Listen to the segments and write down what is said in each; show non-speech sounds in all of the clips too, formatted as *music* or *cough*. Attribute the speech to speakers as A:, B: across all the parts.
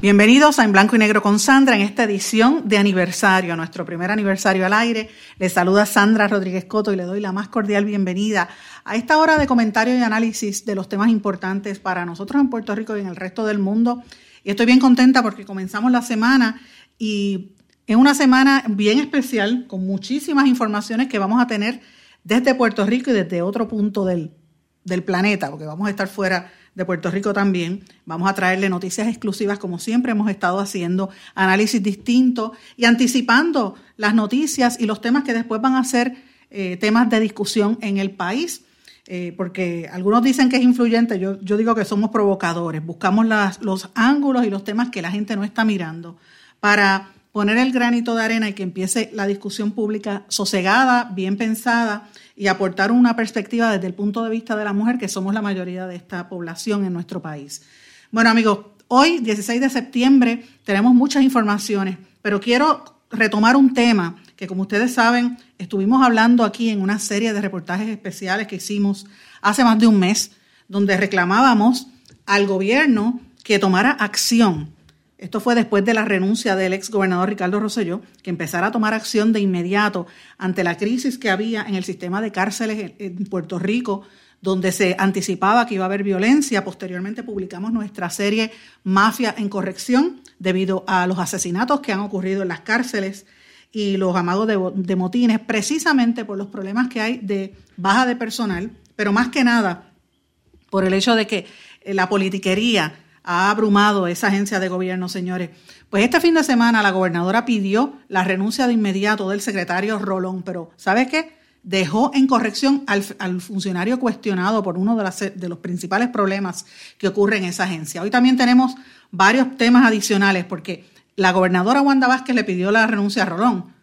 A: Bienvenidos a En Blanco y Negro con Sandra en esta edición de aniversario, nuestro primer aniversario al aire. Les saluda Sandra Rodríguez Coto y le doy la más cordial bienvenida a esta hora de comentario y análisis de los temas importantes para nosotros en Puerto Rico y en el resto del mundo. Y estoy bien contenta porque comenzamos la semana y es una semana bien especial con muchísimas informaciones que vamos a tener desde Puerto Rico y desde otro punto del, del planeta, porque vamos a estar fuera de Puerto Rico también. Vamos a traerle noticias exclusivas como siempre hemos estado haciendo, análisis distintos y anticipando las noticias y los temas que después van a ser eh, temas de discusión en el país. Eh, porque algunos dicen que es influyente, yo, yo digo que somos provocadores, buscamos los ángulos y los temas que la gente no está mirando para poner el granito de arena y que empiece la discusión pública sosegada, bien pensada y aportar una perspectiva desde el punto de vista de la mujer, que somos la mayoría de esta población en nuestro país. Bueno, amigos, hoy, 16 de septiembre, tenemos muchas informaciones, pero quiero retomar un tema que, como ustedes saben, estuvimos hablando aquí en una serie de reportajes especiales que hicimos hace más de un mes, donde reclamábamos al gobierno que tomara acción esto fue después de la renuncia del ex gobernador Ricardo Rosselló, que empezara a tomar acción de inmediato ante la crisis que había en el sistema de cárceles en Puerto Rico, donde se anticipaba que iba a haber violencia. Posteriormente publicamos nuestra serie Mafia en Corrección, debido a los asesinatos que han ocurrido en las cárceles y los amados de, motines, precisamente por los problemas que hay de baja de personal, pero más que nada por el hecho de que la politiquería ha abrumado esa agencia de gobierno, señores. Pues este fin de semana la gobernadora pidió la renuncia de inmediato del secretario Rolón, pero ¿sabe qué? Dejó en corrección al, funcionario cuestionado por uno de, los principales problemas que ocurre en esa agencia. Hoy también tenemos varios temas adicionales porque la gobernadora Wanda Vázquez le pidió la renuncia a Rolón.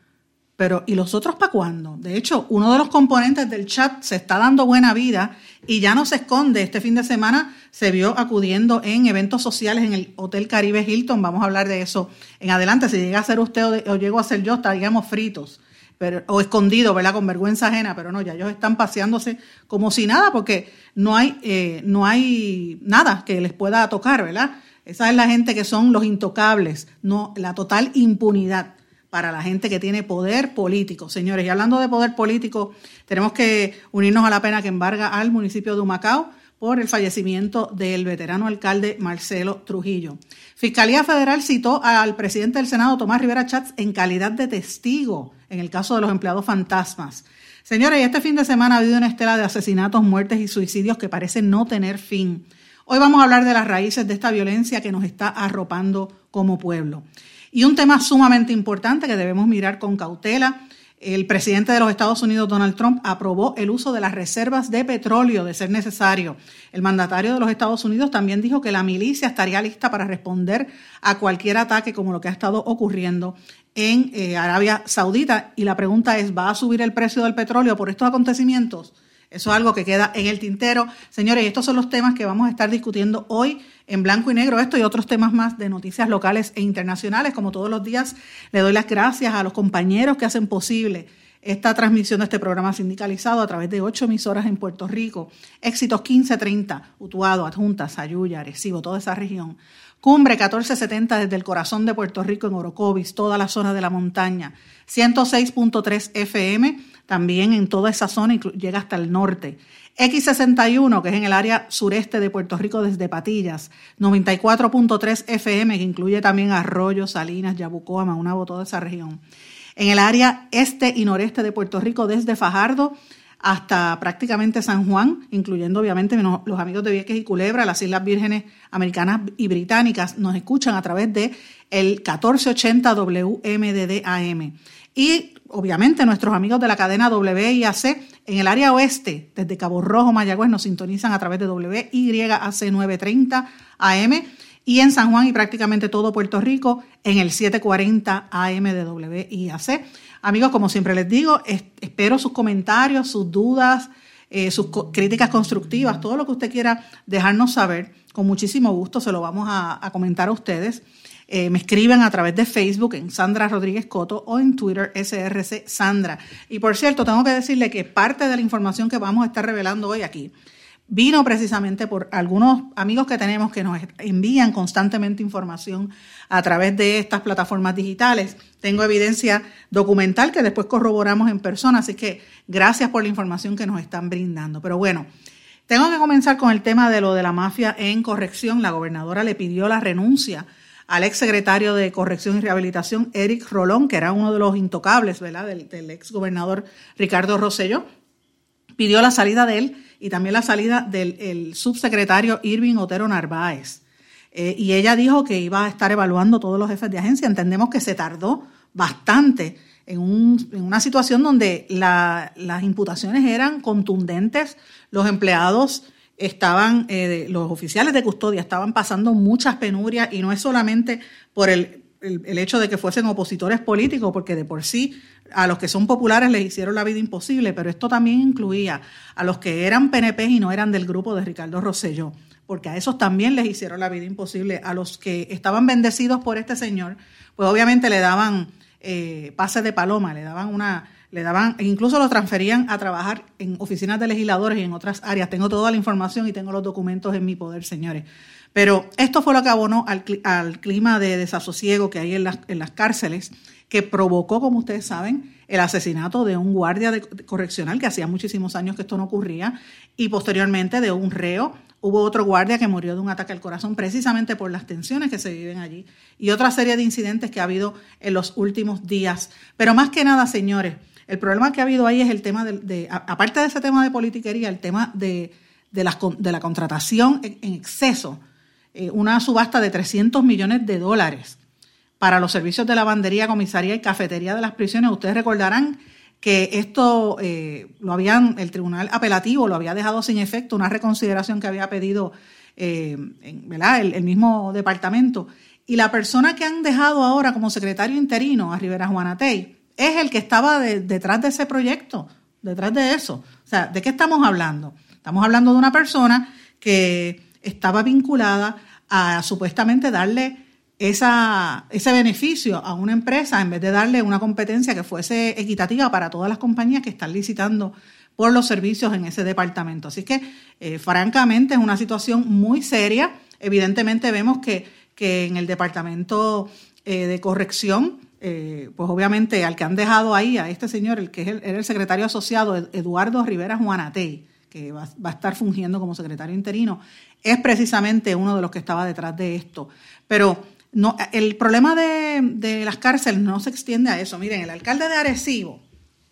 A: Pero, ¿y los otros para cuándo? De hecho, uno de los componentes del chat se está dando buena vida y ya no se esconde. Este fin de semana se vio acudiendo en eventos sociales en el Hotel Caribe Hilton. Vamos a hablar de eso en adelante. Si llega a ser usted o, llego a ser yo, estaríamos fritos. Pero, o escondidos, ¿verdad? Con vergüenza ajena, pero no, ya ellos están paseándose como si nada, porque no hay, eh, no hay nada que les pueda tocar, ¿verdad? Esa es la gente que son los intocables, no la total impunidad para la gente que tiene poder político. Señores, y hablando de poder político, tenemos que unirnos a la pena que embarga al municipio de Humacao por el fallecimiento del veterano alcalde Marcelo Trujillo. Fiscalía Federal citó al presidente del Senado, Tomás Rivera Chats, en calidad de testigo en el caso de los empleados fantasmas. Señores, este fin de semana ha habido una estela de asesinatos, muertes y suicidios que parecen no tener fin. Hoy vamos a hablar de las raíces de esta violencia que nos está arropando como pueblo. Y un tema sumamente importante que debemos mirar con cautela el presidente de los Estados Unidos, Donald Trump, aprobó el uso de las reservas de petróleo de ser necesario. El mandatario de los Estados Unidos también dijo que la milicia estaría lista para responder a cualquier ataque como lo que ha estado ocurriendo en eh, Arabia Saudita. Y la pregunta es, ¿va a subir el precio del petróleo por estos acontecimientos? Eso es algo que queda en el tintero. Señores, estos son los temas que vamos a estar discutiendo hoy en blanco y negro. Esto y otros temas más de noticias locales e internacionales. Como todos los días, le doy las gracias a los compañeros que hacen posible esta transmisión de este programa sindicalizado a través de ocho emisoras en Puerto Rico. Éxitos 1530, Utuado, Adjunta, Sayuya, Arecibo, toda esa región. Cumbre 1470 desde el corazón de Puerto Rico en Orocovis, toda la zona de la montaña. 106.3 FM también en toda esa zona llega hasta el norte. X61, que es en el área sureste de Puerto Rico desde Patillas, 94.3 FM, que incluye también Arroyo, Salinas, Yabucoa, Maunabo, toda esa región. En el área este y noreste de Puerto Rico desde Fajardo hasta prácticamente San Juan, incluyendo obviamente los amigos de Vieques y Culebra, las Islas Vírgenes Americanas y Británicas, nos escuchan a través de el 1480 WMDD AM. Y obviamente nuestros amigos de la cadena WIAC en el área oeste, desde Cabo Rojo, Mayagüez, nos sintonizan a través de WYAC 930 AM y en San Juan y prácticamente todo Puerto Rico en el 740 AM de WIAC. Amigos, como siempre les digo, espero sus comentarios, sus dudas, eh, sus críticas constructivas, todo lo que usted quiera dejarnos saber. Con muchísimo gusto se lo vamos a, comentar a ustedes. Eh, me escriben a través de Facebook en Sandra Rodríguez Coto o en Twitter SRC Sandra. Y por cierto, tengo que decirle que parte de la información que vamos a estar revelando hoy aquí vino precisamente por algunos amigos que tenemos que nos envían constantemente información a través de estas plataformas digitales. Tengo evidencia documental que después corroboramos en persona, así que gracias por la información que nos están brindando. Pero bueno, tengo que comenzar con el tema de lo de la mafia en corrección. La gobernadora le pidió la renuncia al ex secretario de Corrección y Rehabilitación, Eric Rolón, que era uno de los intocables, ¿verdad?, del, del ex gobernador Ricardo Rosselló. Pidió la salida de él y también la salida del subsecretario Irving Otero Narváez. Eh, y ella dijo que iba a estar evaluando todos los jefes de agencia. Entendemos que se tardó bastante en, una situación donde las imputaciones eran contundentes, los empleados estaban, eh, los oficiales de custodia estaban pasando muchas penurias y no es solamente por el, el, hecho de que fuesen opositores políticos, porque de por sí a los que son populares les hicieron la vida imposible, pero esto también incluía a los que eran PNP y no eran del grupo de Ricardo Rosselló, porque a esos también les hicieron la vida imposible. A los que estaban bendecidos por este señor, pues obviamente le daban eh, pases de paloma, le daban una, le daban, incluso lo transferían a trabajar en oficinas de legisladores y en otras áreas. Tengo toda la información y tengo los documentos en mi poder, señores. Pero esto fue lo que abonó al, al clima de desasosiego que hay en las, en las cárceles que provocó, como ustedes saben, el asesinato de un guardia de correccional, que hacía muchísimos años que esto no ocurría, y posteriormente de un reo. Hubo otro guardia que murió de un ataque al corazón precisamente por las tensiones que se viven allí y otra serie de incidentes que ha habido en los últimos días. Pero más que nada, señores, el problema que ha habido ahí es el tema de, aparte de ese tema de politiquería, el tema de, de, la, contratación en, exceso, eh, una subasta de 300 millones de dólares para los servicios de lavandería, comisaría y cafetería de las prisiones. Ustedes recordarán que esto eh, lo habían, el tribunal apelativo lo había dejado sin efecto, una reconsideración que había pedido eh, ¿verdad? El, mismo departamento. Y la persona que han dejado ahora como secretario interino a Rivera Juanatey es el que estaba detrás de ese proyecto, detrás de eso. O sea, ¿de qué estamos hablando? Estamos hablando de una persona que estaba vinculada a supuestamente darle esa, ese beneficio a una empresa en vez de darle una competencia que fuese equitativa para todas las compañías que están licitando por los servicios en ese departamento. Así que, eh, francamente, es una situación muy seria. Evidentemente vemos que, que en el departamento eh, de corrección, eh, pues obviamente al que han dejado ahí, a este señor, el que es el, era el secretario asociado, Eduardo Rivera Juanatey, que va, va, a estar fungiendo como secretario interino, es precisamente uno de los que estaba detrás de esto. Pero no, el problema de, las cárceles no se extiende a eso. Miren, el alcalde de Arecibo,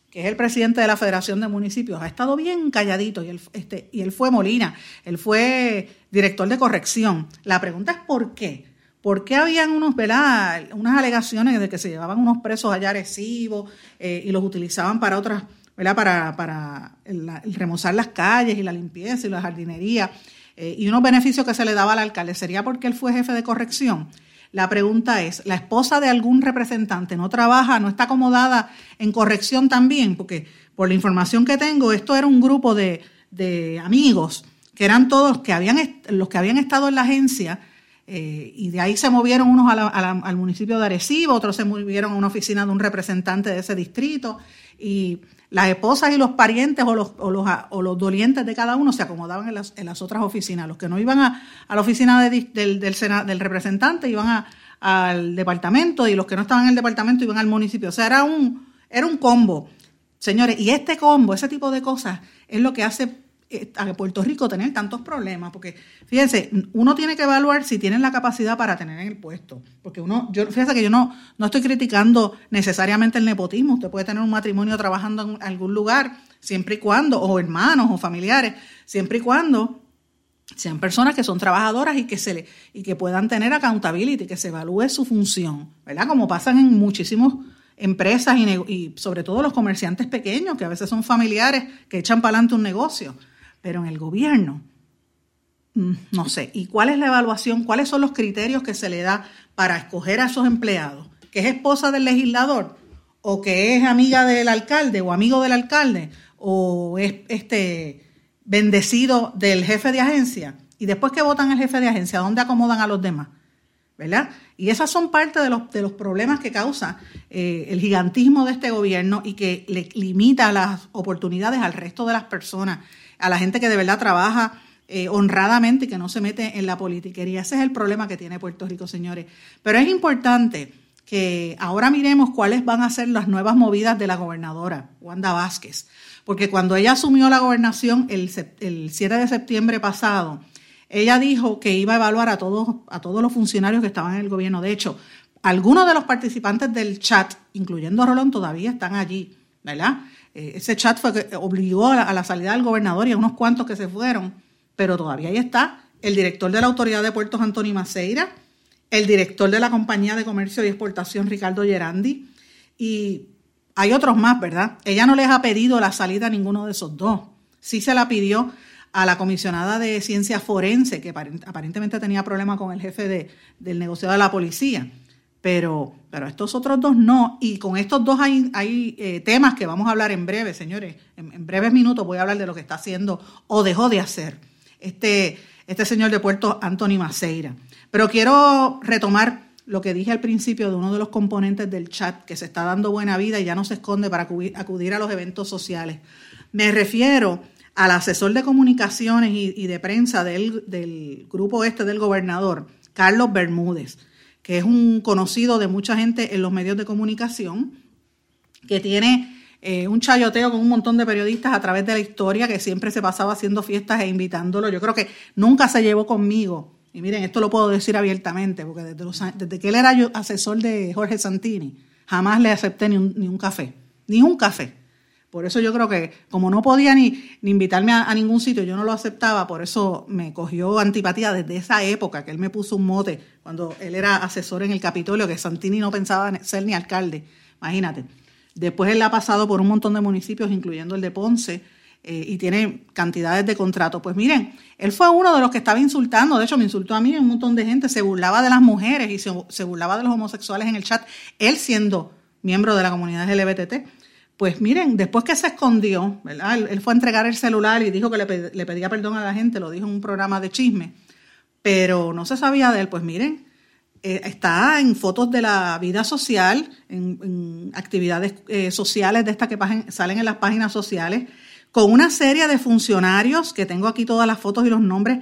A: que es el presidente de la Federación de Municipios, ha estado bien calladito y él, este, y él fue Molina, él fue director de corrección. La pregunta es ¿por qué? ¿Por qué habían unos, unas alegaciones de que se llevaban unos presos allá a Arecibo eh, y los utilizaban para otras, ¿verdad? Para, para remozar las calles y la limpieza y la jardinería eh, y unos beneficios que se le daba al alcalde? ¿Sería porque él fue jefe de corrección? La pregunta es, ¿la esposa de algún representante no trabaja, no está acomodada en corrección también? Porque por la información que tengo, esto era un grupo de, amigos que eran todos que habían, los que habían estado en la agencia eh, y de ahí se movieron unos al municipio de Arecibo, otros se movieron a una oficina de un representante de ese distrito y las esposas y los parientes o los, o los, o los dolientes de cada uno se acomodaban en las, en las otras oficinas. Los que no iban a, a la oficina del, del, del representante iban a, al departamento y los que no estaban en el departamento iban al municipio. O sea, era un, era un combo. Señores, y este combo, ese tipo de cosas, es lo que hace a Puerto Rico tener tantos problemas, porque fíjense, uno tiene que evaluar si tienen la capacidad para tener en el puesto, porque uno, yo, fíjense que yo no, no estoy criticando necesariamente el nepotismo, usted puede tener un matrimonio trabajando en algún lugar, siempre y cuando, o hermanos o familiares, siempre y cuando sean personas que son trabajadoras y que se le, y que puedan tener accountability, que se evalúe su función, ¿verdad? Como pasan en muchísimos empresas y, sobre todo los comerciantes pequeños, que a veces son familiares, que echan para adelante un negocio. Pero en el gobierno, mm, no sé. ¿Y cuál es la evaluación? ¿Cuáles son los criterios que se le da para escoger a esos empleados? ¿Que es esposa del legislador? ¿O que es amiga del alcalde o amigo del alcalde? ¿O es este bendecido del jefe de agencia? Y después que votan el jefe de agencia, ¿dónde acomodan a los demás? ¿verdad? Y esas son parte de los, de los problemas que causa eh, el gigantismo de este gobierno y que le limita las oportunidades al resto de las personas, a la gente que de verdad trabaja eh, honradamente y que no se mete en la politiquería. Ese es el problema que tiene Puerto Rico, señores. Pero es importante que ahora miremos cuáles van a ser las nuevas movidas de la gobernadora, Wanda Vázquez, porque cuando ella asumió la gobernación el, el 7 de septiembre pasado, ella dijo que iba a evaluar a todos, a todos los funcionarios que estaban en el gobierno. De hecho, algunos de los participantes del chat, incluyendo a Rolón, todavía están allí, ¿verdad? Eh, ese chat fue que obligó a la, salida del gobernador y a unos cuantos que se fueron, pero todavía ahí está el director de la Autoridad de Puertos, Antonio Maceira, el director de la Compañía de Comercio y Exportación, Ricardo Gerandi, y hay otros más, ¿verdad? Ella no les ha pedido la salida a ninguno de esos dos. Sí se la pidió a la comisionada de ciencia forense, que aparentemente tenía problemas con el jefe de, del negociado de la policía. Pero, pero estos otros dos no. Y con estos dos hay, eh, temas que vamos a hablar en breve, señores. En, breves minutos voy a hablar de lo que está haciendo o dejó de hacer este, este señor de Puerto, Anthony Maceira. Pero quiero retomar lo que dije al principio de uno de los componentes del chat que se está dando buena vida y ya no se esconde para acudir a los eventos sociales. Me refiero al asesor de comunicaciones y, de prensa del, grupo este del gobernador, Carlos Bermúdez, que es un conocido de mucha gente en los medios de comunicación, que tiene eh, un chayoteo con un montón de periodistas a través de la historia, que siempre se pasaba haciendo fiestas e invitándolo. Yo creo que nunca se llevó conmigo. Y miren, esto lo puedo decir abiertamente, porque desde, desde que él era asesor de Jorge Santini, jamás le acepté ni un, ni un café, ni un café. Por eso yo creo que como no podía ni, invitarme a, ningún sitio, yo no lo aceptaba, por eso me cogió antipatía desde esa época que él me puso un mote cuando él era asesor en el Capitolio, que Santini no pensaba ser ni alcalde, imagínate. Después él ha pasado por un montón de municipios, incluyendo el de Ponce, eh, y tiene cantidades de contratos. Pues miren, él fue uno de los que estaba insultando, de hecho me insultó a mí, un montón de gente se burlaba de las mujeres y se, se burlaba de los homosexuales en el chat, él siendo miembro de la comunidad LGBT. Pues miren, después que se escondió, ¿verdad? Él, fue a entregar el celular y dijo que le, pedía perdón a la gente, lo dijo en un programa de chisme, pero no se sabía de él. Pues miren, eh, está en fotos de la vida social, en, actividades eh, sociales de estas que salen en las páginas sociales, con una serie de funcionarios, que tengo aquí todas las fotos y los nombres,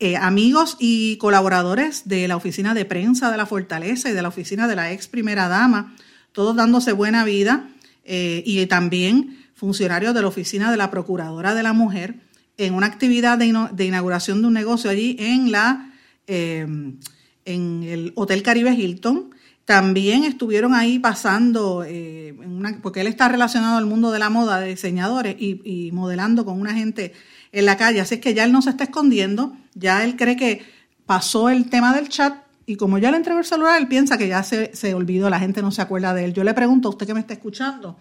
A: eh, amigos y colaboradores de la oficina de prensa de la Fortaleza y de la oficina de la ex primera dama, todos dándose buena vida eh, y también funcionarios de la oficina de la Procuradora de la Mujer en una actividad de, inauguración de un negocio allí en, la, em, en el Hotel Caribe Hilton. También estuvieron ahí pasando, eh, porque él está relacionado al mundo de la moda, de diseñadores, y, modelando con una gente en la calle. Así es que ya él no se está escondiendo, ya él cree que pasó el tema del chat, y como ya le entregó el celular, él piensa que ya se, se, olvidó, la gente no se acuerda de él. Yo le pregunto a usted que me está escuchando,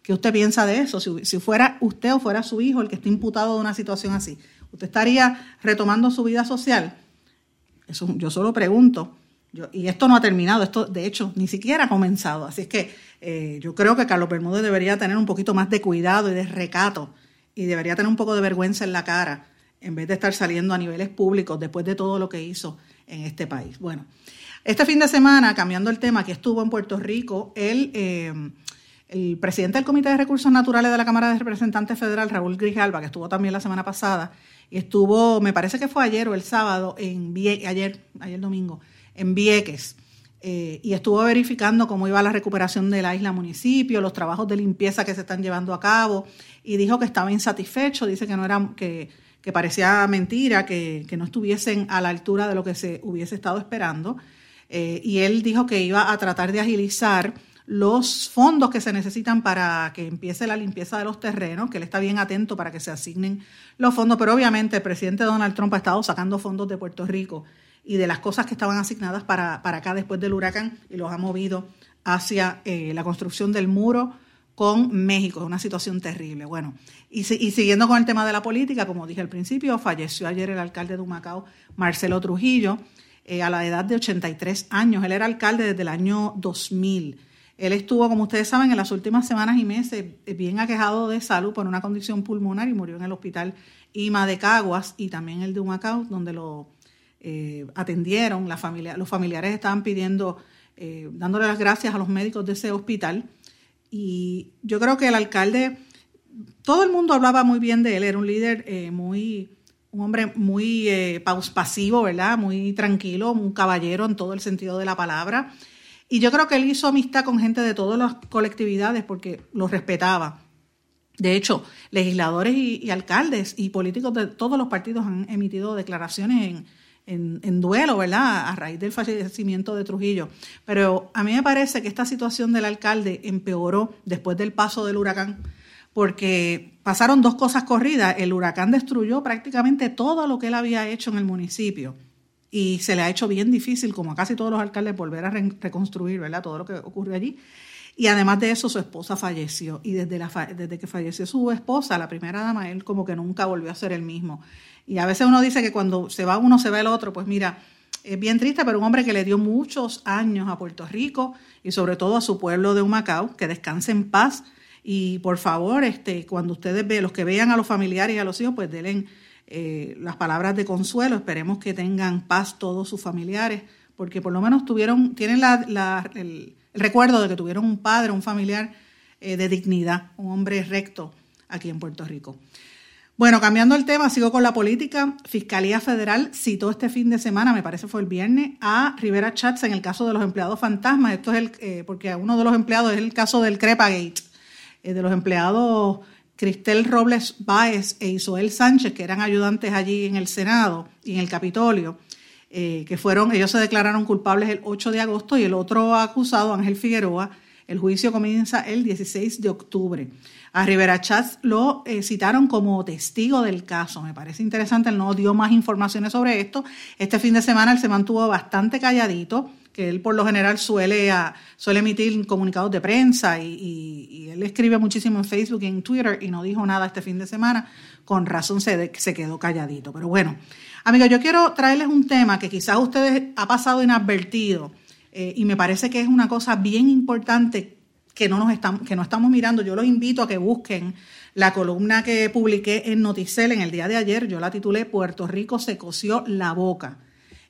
A: ¿qué usted piensa de eso? Si, fuera usted o fuera su hijo el que está imputado de una situación así, ¿usted estaría retomando su vida social? Eso yo solo pregunto. Y esto no ha terminado, esto de hecho ni siquiera ha comenzado. Así es que eh, yo creo que Carlos Bermúdez debería tener un poquito más de cuidado y de recato y debería tener un poco de vergüenza en la cara en vez de estar saliendo a niveles públicos después de todo lo que hizo en este país. Bueno, este fin de semana, cambiando el tema, que estuvo en Puerto Rico, el, eh, el presidente del Comité de Recursos Naturales de la Cámara de Representantes Federal, Raúl Grijalba, que estuvo también la semana pasada, y estuvo, me parece que fue ayer o el sábado, en ayer, ayer domingo, en Vieques. Eh, y estuvo verificando cómo iba la recuperación de la isla municipio, los trabajos de limpieza que se están llevando a cabo, y dijo que estaba insatisfecho, dice que no era que que parecía mentira, que, no estuviesen a la altura de lo que se hubiese estado esperando. Eh, y él dijo que iba a tratar de agilizar los fondos que se necesitan para que empiece la limpieza de los terrenos, que él está bien atento para que se asignen los fondos, pero obviamente el presidente Donald Trump ha estado sacando fondos de Puerto Rico y de las cosas que estaban asignadas para, para acá después del huracán y los ha movido hacia eh, la construcción del muro con México. Es una situación terrible. Bueno, y, siguiendo con el tema de la política, como dije al principio, falleció ayer el alcalde de Humacao, Marcelo Trujillo, eh, a la edad de 83 años. Él era alcalde desde el año 2000. Él estuvo, como ustedes saben, en las últimas semanas y meses eh, bien aquejado de salud por una condición pulmonar y murió en el hospital IMA de Caguas y también el de Humacao, donde lo eh, atendieron. La familia, los familiares estaban pidiendo, dándole las gracias a los médicos de ese hospital y yo creo que el alcalde, todo el mundo hablaba muy bien de él, era un líder eh, muy, un hombre muy eh, pasivo, ¿verdad? Muy tranquilo, un caballero en todo el sentido de la palabra. Y yo creo que él hizo amistad con gente de todas las colectividades porque los respetaba. De hecho, legisladores y, alcaldes y políticos de todos los partidos han emitido declaraciones en, en, duelo, ¿verdad? A raíz del fallecimiento de Trujillo. Pero a mí me parece que esta situación del alcalde empeoró después del paso del huracán, porque pasaron dos cosas corridas. El huracán destruyó prácticamente todo lo que él había hecho en el municipio y se le ha hecho bien difícil, como a casi todos los alcaldes, volver a reconstruir, ¿verdad? Todo lo que ocurrió allí. Y además de eso, su esposa falleció. Y desde, la, desde que falleció su esposa, la primera dama, él como que nunca volvió a ser el mismo. Y a veces uno dice que cuando se va uno se va el otro, pues mira, es bien triste, pero un hombre que le dio muchos años a Puerto Rico y sobre todo a su pueblo de Humacao, que descanse en paz. Y por favor, este, cuando ustedes vean, los que vean a los familiares y a los hijos, pues denle eh, las palabras de consuelo. Esperemos que tengan paz todos sus familiares, porque por lo menos tuvieron, tienen el, recuerdo de que tuvieron un padre, un familiar eh, de dignidad, un hombre recto aquí en Puerto Rico. Bueno, cambiando el tema, sigo con la política. Fiscalía Federal citó este fin de semana, me parece fue el viernes, a Rivera Chats en el caso de los empleados fantasmas. Esto es el, eh, porque uno de los empleados es el caso del Crepagate, eh, de los empleados Cristel Robles Báez e Isoel Sánchez, que eran ayudantes allí en el Senado y en el Capitolio, eh, que fueron, ellos se declararon culpables el 8 de agosto y el otro acusado, Ángel Figueroa, el juicio comienza el 16 de octubre. A Rivera Chats lo eh, citaron como testigo del caso. Me parece interesante, él no dio más informaciones sobre esto. Este fin de semana él se mantuvo bastante calladito, que él por lo general suele, ah, suele emitir comunicados de prensa y, él escribe muchísimo en Facebook y en Twitter y no dijo nada este fin de semana. Con razón se, se quedó calladito. Pero bueno, amigos, yo quiero traerles un tema que quizás ustedes ha pasado inadvertido eh, y me parece que es una cosa bien importante que no, nos estamos, que no estamos mirando. Yo los invito a que busquen la columna que publiqué en Noticel en el día de ayer. Yo la titulé Puerto Rico se coció la boca.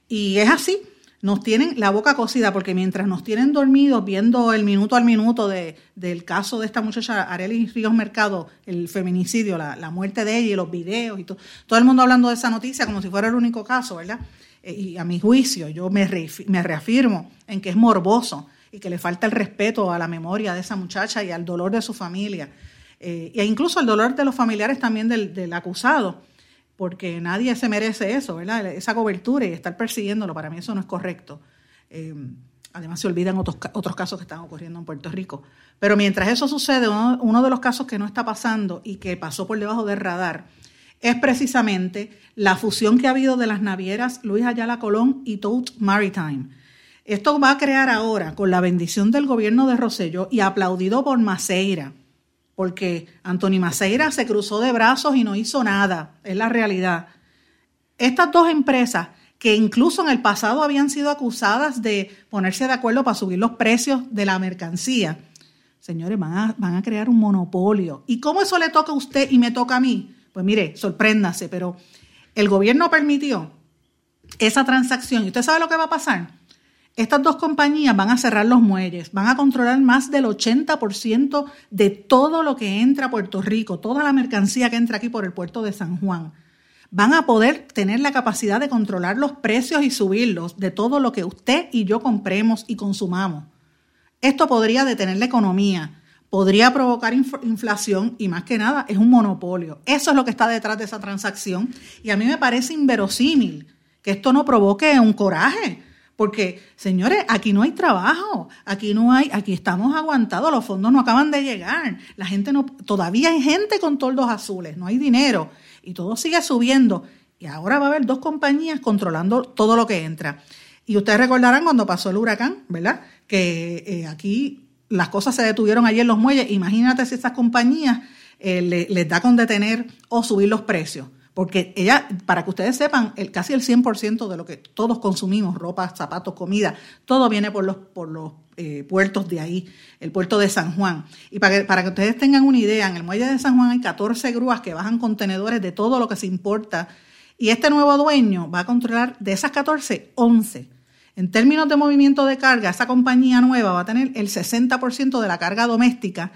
A: Y es así, nos tienen la boca cocida porque mientras nos tienen dormidos viendo el minuto al minuto de, del caso de esta muchacha Arelis Ríos Mercado, el feminicidio, la, muerte de ella y los videos y todo, todo el mundo hablando de esa noticia como si fuera el único caso, ¿verdad? Eh, y a mi juicio yo me reafirmo en que es morboso y que le falta el respeto a la memoria de esa muchacha y al dolor de su familia, eh, e incluso al dolor de los familiares también del, acusado, porque nadie se merece eso, ¿verdad? Esa cobertura y estar persiguiéndolo, para mí eso no es correcto. Eh, además se olvidan otros, otros casos que están ocurriendo en Puerto Rico. Pero mientras eso sucede, uno, de los casos que no está pasando y que pasó por debajo del radar es precisamente la fusión que ha habido de las navieras Luis Ayala Colón y Tote Maritime esto va a crear ahora, con la bendición del gobierno de Rosello y aplaudido por Maceira, porque Anthony Maceira se cruzó de brazos y no hizo nada, es la realidad. Estas dos empresas, que incluso en el pasado habían sido acusadas de ponerse de acuerdo para subir los precios de la mercancía, señores, van a, van a crear un monopolio. ¿Y cómo eso le toca a usted y me toca a mí? Pues mire, sorpréndase, pero el gobierno permitió esa transacción. ¿Y usted sabe lo que va a pasar? Estas dos compañías van a cerrar los muelles, van a controlar más del 80% de todo lo que entra a Puerto Rico, toda la mercancía que entra aquí por el puerto de San Juan. Van a poder tener la capacidad de controlar los precios y subirlos de todo lo que usted y yo compremos y consumamos. Esto podría detener la economía, podría provocar inflación y más que nada es un monopolio. Eso es lo que está detrás de esa transacción y a mí me parece inverosímil que esto no provoque un coraje porque, señores, aquí no hay trabajo, aquí no hay, aquí estamos aguantados, los fondos no acaban de llegar, la gente no, todavía hay gente con toldos azules, no hay dinero y todo sigue subiendo. Y ahora va a haber dos compañías controlando todo lo que entra. Y ustedes recordarán cuando pasó el huracán, ¿verdad? Que eh, aquí las cosas se detuvieron allí en los muelles. Imagínate si estas compañías eh, les da con detener o subir los precios. Porque ella, para que ustedes sepan, el, casi el 100% de lo que todos consumimos, ropa, zapatos, comida, todo viene por los, por los eh, puertos de ahí, el puerto de San Juan. Y para que, para que ustedes tengan una idea, en el muelle de San Juan hay 14 grúas que bajan contenedores de todo lo que se importa. Y este nuevo dueño va a controlar de esas 14, 11. En términos de movimiento de carga, esa compañía nueva va a tener el 60% de la carga doméstica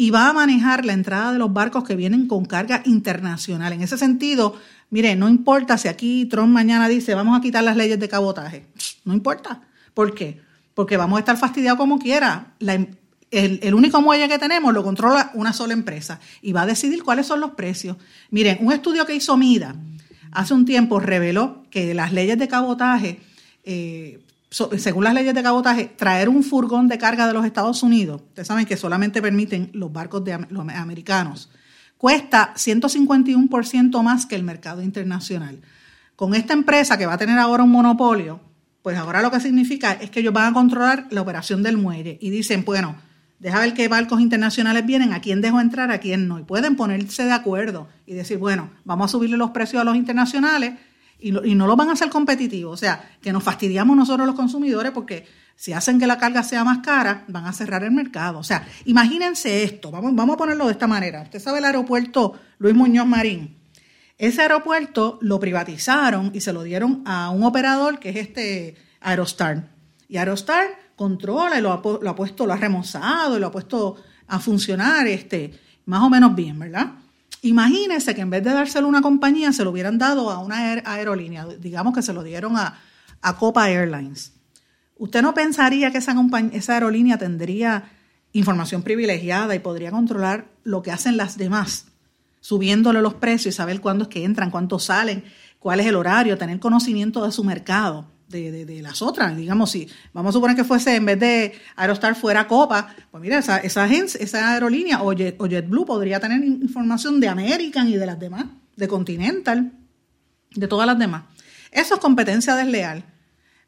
A: y va a manejar la entrada de los barcos que vienen con carga internacional. En ese sentido, mire, no importa si aquí Trump mañana dice vamos a quitar las leyes de cabotaje. No importa. ¿Por qué? Porque vamos a estar fastidiados como quiera. el, único muelle que tenemos lo controla una sola empresa y va a decidir cuáles son los precios. Miren, un estudio que hizo MIDA hace un tiempo reveló que las leyes de cabotaje eh, según las leyes de cabotaje, traer un furgón de carga de los Estados Unidos, ustedes saben que solamente permiten los barcos de los americanos, cuesta 151% más que el mercado internacional. Con esta empresa que va a tener ahora un monopolio, pues ahora lo que significa es que ellos van a controlar la operación del muelle y dicen, bueno, deja ver qué barcos internacionales vienen, a quién dejo entrar, a quién no. Y pueden ponerse de acuerdo y decir, bueno, vamos a subirle los precios a los internacionales y, no lo van a hacer competitivo. O sea, que nos fastidiamos nosotros los consumidores porque si hacen que la carga sea más cara, van a cerrar el mercado. O sea, imagínense esto, vamos, vamos a ponerlo de esta manera. Usted sabe el aeropuerto Luis Muñoz Marín. Ese aeropuerto lo privatizaron y se lo dieron a un operador que es este Aerostar. Y Aerostar controla y lo ha, lo ha puesto, lo ha remozado y lo ha puesto a funcionar este, más o menos bien, ¿verdad? Imagínense que en vez de dárselo a una compañía, se lo hubieran dado a una aerolínea, digamos que se lo dieron a, Copa Airlines. ¿Usted no pensaría que esa, esa aerolínea tendría información privilegiada y podría controlar lo que hacen las demás, subiéndole los precios y saber cuándo es que entran, cuántos salen, cuál es el horario, tener conocimiento de su mercado? De, las otras. Digamos, si vamos a suponer que fuese, en vez de Aerostar fuera Copa, pues mira, esa, esa, agencia, esa aerolínea o, o JetBlue podría tener información de American y de las demás, de Continental, de todas las demás. Eso es competencia desleal.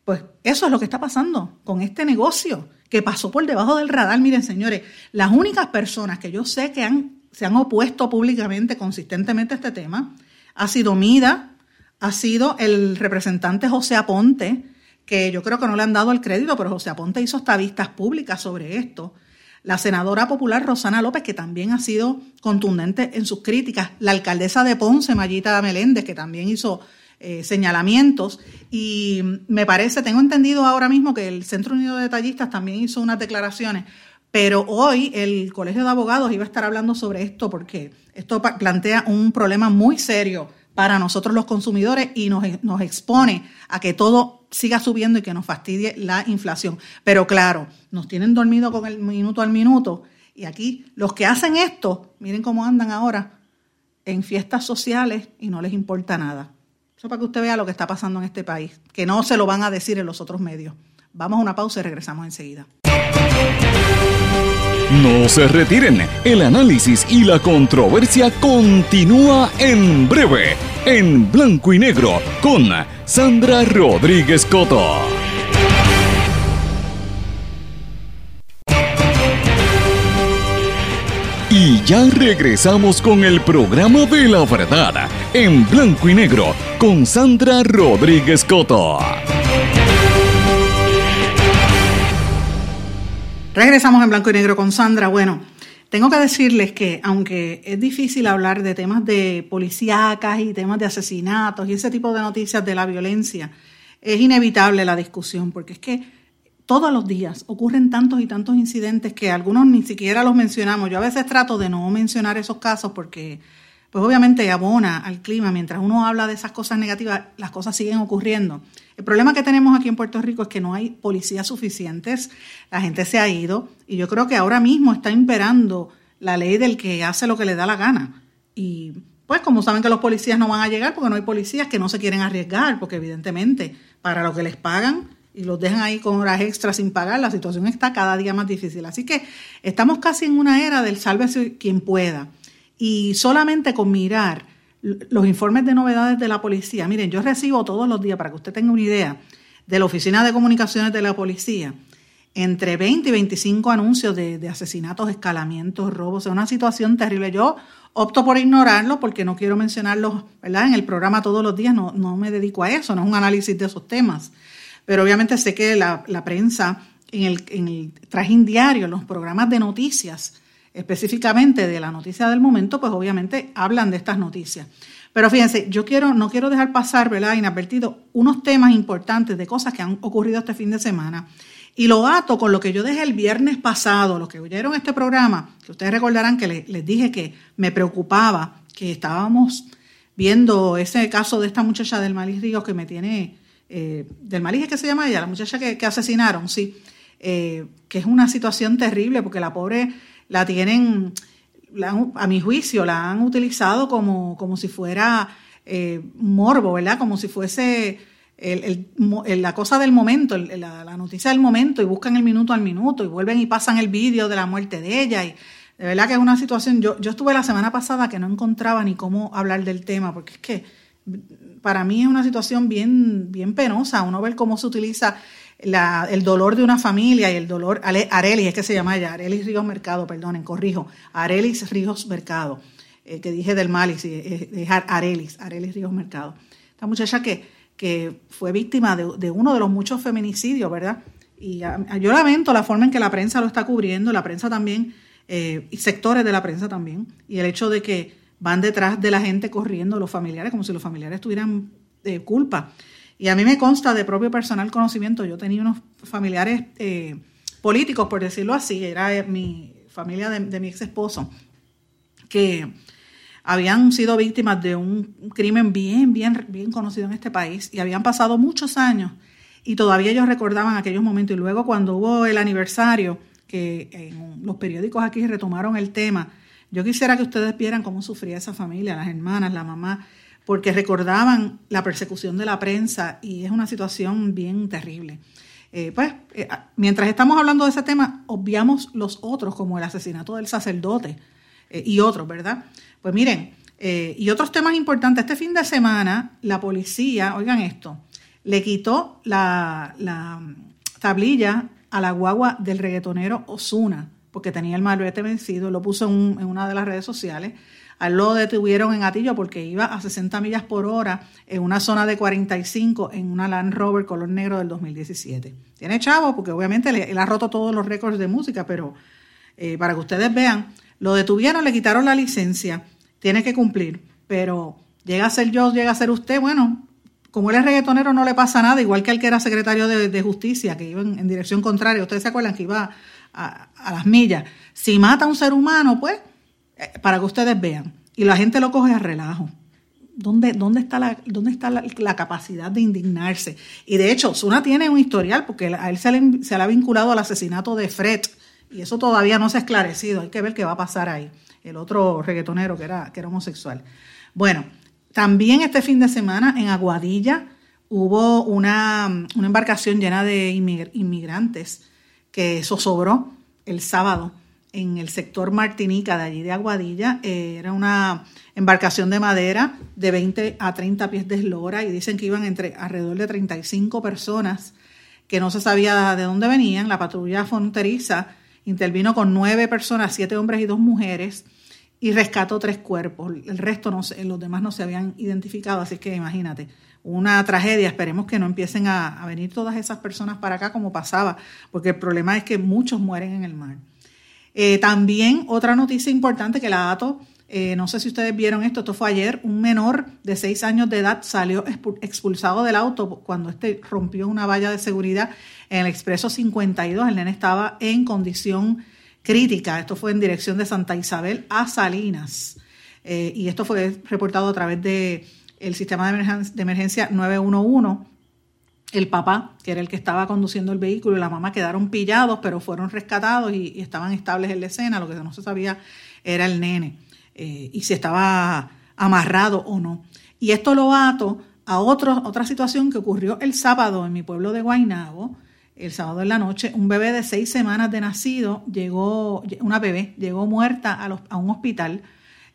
A: Pues eso es lo que está pasando con este negocio que pasó por debajo del radar. Miren, señores, las únicas personas que yo sé que han, se han opuesto públicamente, consistentemente a este tema, ha sido Mida, ha sido el representante José Aponte, que yo creo que no le han dado el crédito, pero José Aponte hizo hasta vistas públicas sobre esto. La senadora popular Rosana López, que también ha sido contundente en sus críticas. La alcaldesa de Ponce, Mayita Meléndez, que también hizo eh, señalamientos. Y me parece, tengo entendido ahora mismo que el Centro Unido de Detallistas también hizo unas declaraciones. Pero hoy el Colegio de Abogados iba a estar hablando sobre esto porque esto plantea un problema muy serio para nosotros los consumidores y nos, nos expone a que todo siga subiendo y que nos fastidie la inflación. Pero claro, nos tienen dormido con el minuto al minuto y aquí los que hacen esto, miren cómo andan ahora en fiestas sociales y no les importa nada. Eso para que usted vea lo que está pasando en este país, que no se lo van a decir en los otros medios. Vamos a una pausa y regresamos enseguida.
B: No se retiren, el análisis y la controversia continúa en breve, en blanco y negro, con Sandra Rodríguez Coto. Y ya regresamos con el programa de la verdad, en blanco y negro, con Sandra Rodríguez Coto.
A: Regresamos en blanco y negro con Sandra. Bueno, tengo que decirles que aunque es difícil hablar de temas de policíacas y temas de asesinatos y ese tipo de noticias de la violencia, es inevitable la discusión porque es que todos los días ocurren tantos y tantos incidentes que algunos ni siquiera los mencionamos. Yo a veces trato de no mencionar esos casos porque pues obviamente abona al clima. Mientras uno habla de esas cosas negativas, las cosas siguen ocurriendo. El problema que tenemos aquí en Puerto Rico es que no hay policías suficientes, la gente se ha ido y yo creo que ahora mismo está imperando la ley del que hace lo que le da la gana. Y pues como saben que los policías no van a llegar porque no hay policías que no se quieren arriesgar, porque evidentemente para lo que les pagan y los dejan ahí con horas extras sin pagar, la situación está cada día más difícil. Así que estamos casi en una era del sálvese quien pueda. Y solamente con mirar los informes de novedades de la policía, miren, yo recibo todos los días, para que usted tenga una idea, de la Oficina de Comunicaciones de la Policía, entre 20 y 25 anuncios de, asesinatos, escalamientos, robos. Es una situación terrible. Yo opto por ignorarlo porque no quiero mencionarlos ¿verdad? en el programa todos los días, no, no me dedico a eso, no es un análisis de esos temas. Pero obviamente sé que la, prensa en el, en el trajín diario, en los programas de noticias, específicamente de la noticia del momento, pues obviamente hablan de estas noticias. Pero fíjense, yo quiero, no quiero dejar pasar, ¿verdad? Inadvertido, unos temas importantes de cosas que han ocurrido este fin de semana. Y lo ato con lo que yo dejé el viernes pasado, los que oyeron este programa, que ustedes recordarán que les, dije que me preocupaba, que estábamos viendo ese caso de esta muchacha del Malí Ríos que me tiene, eh, del Malí es que se llama ella, la muchacha que, asesinaron, sí, eh, que es una situación terrible porque la pobre la tienen, a mi juicio, la han utilizado como, como si fuera eh, morbo, ¿verdad? Como si fuese la cosa del momento, la, noticia del momento, y buscan el minuto al minuto, y vuelven y pasan el vídeo de la muerte de ella. Y de verdad que es una situación, yo, yo estuve la semana pasada que no encontraba ni cómo hablar del tema, porque es que para mí es una situación bien, bien penosa, uno ver cómo se utiliza el dolor de una familia y el dolor, Arelis, es que se llama ella, Arelis Ríos Mercado, perdonen, corrijo, Arelis Ríos Mercado, eh, que dije del mal, y es Arelis, Arelis Ríos Mercado. Esta muchacha que, que fue víctima de, uno de los muchos feminicidios, ¿verdad? Y yo lamento la forma en que la prensa lo está cubriendo, la prensa también, eh, y sectores de la prensa también, y el hecho de que van detrás de la gente corriendo, los familiares, como si los familiares tuvieran eh, culpa. Y a mí me consta de propio personal conocimiento, yo tenía unos familiares eh, políticos, por decirlo así, era eh, mi familia de, mi ex esposo, que habían sido víctimas de un crimen bien, bien, bien conocido en este país y habían pasado muchos años y todavía ellos recordaban aquellos momentos. Y luego cuando hubo el aniversario, que en los periódicos aquí retomaron el tema, yo quisiera que ustedes vieran cómo sufría esa familia, las hermanas, la mamá, porque recordaban la persecución de la prensa y es una situación bien terrible. Eh, pues, eh, mientras estamos hablando de ese tema, obviamos los otros, como el asesinato del sacerdote eh, y otros, ¿verdad? Pues miren, y otros temas importantes. Este fin de semana, la policía, oigan esto, le quitó la, tablilla a la guagua del reggaetonero Osuna, porque tenía el malvete vencido, lo puso en una de las redes sociales. A lo detuvieron en Atillo porque iba a 60 millas por hora en una zona de 45 en una Land Rover color negro del 2017. Tiene chavo porque obviamente él ha roto todos los récords de música, pero eh, para que ustedes vean, lo detuvieron, le quitaron la licencia, tiene que cumplir, pero llega a ser yo, llega a ser usted, bueno, como él es reggaetonero no le pasa nada, igual que el que era secretario de, justicia, que iba en, dirección contraria, ustedes se acuerdan que iba a, las millas. Si mata a un ser humano, pues para que ustedes vean. Y la gente lo coge a relajo. ¿Dónde, dónde está, la, dónde está la, capacidad de indignarse? Y de hecho, Zuna tiene un historial porque a él se le, se le ha vinculado al asesinato de Fred y eso todavía no se ha esclarecido. Hay que ver qué va a pasar ahí. El otro reggaetonero que era, que era homosexual. Bueno, también este fin de semana en Aguadilla hubo una, una embarcación llena de inmigrantes que zozobró el sábado en el sector Martinica de allí de Aguadilla. Eh, era una embarcación de madera de 20 a 30 pies de eslora y dicen que iban entre alrededor de 35 personas que no se sabía de dónde venían. La patrulla fronteriza intervino con nueve personas, siete hombres y dos mujeres y rescató tres cuerpos. El resto, no los demás no se habían identificado, así que imagínate, una tragedia. Esperemos que no empiecen a venir todas esas personas para acá como pasaba, porque el problema es que muchos mueren en el mar. Eh, también otra noticia importante que la dato, eh, no sé si ustedes vieron esto, esto fue ayer, un menor de 6 años de edad salió expulsado del auto cuando este rompió una valla de seguridad en el Expreso 52, el nene estaba en condición crítica, esto fue en dirección de Santa Isabel a Salinas, eh, y esto fue reportado a través del el sistema de emergencia, de emergencia 911 el papá, que era el que estaba conduciendo el vehículo, y la mamá quedaron pillados, pero fueron rescatados y, estaban estables en la escena. Lo que no se sabía era el nene eh, y si estaba amarrado o no. Y esto lo ato a otra situación que ocurrió el sábado en mi pueblo de Guaynabo. El sábado en la noche, un bebé de seis semanas de nacido llegó, una bebé llegó muerta a, un hospital,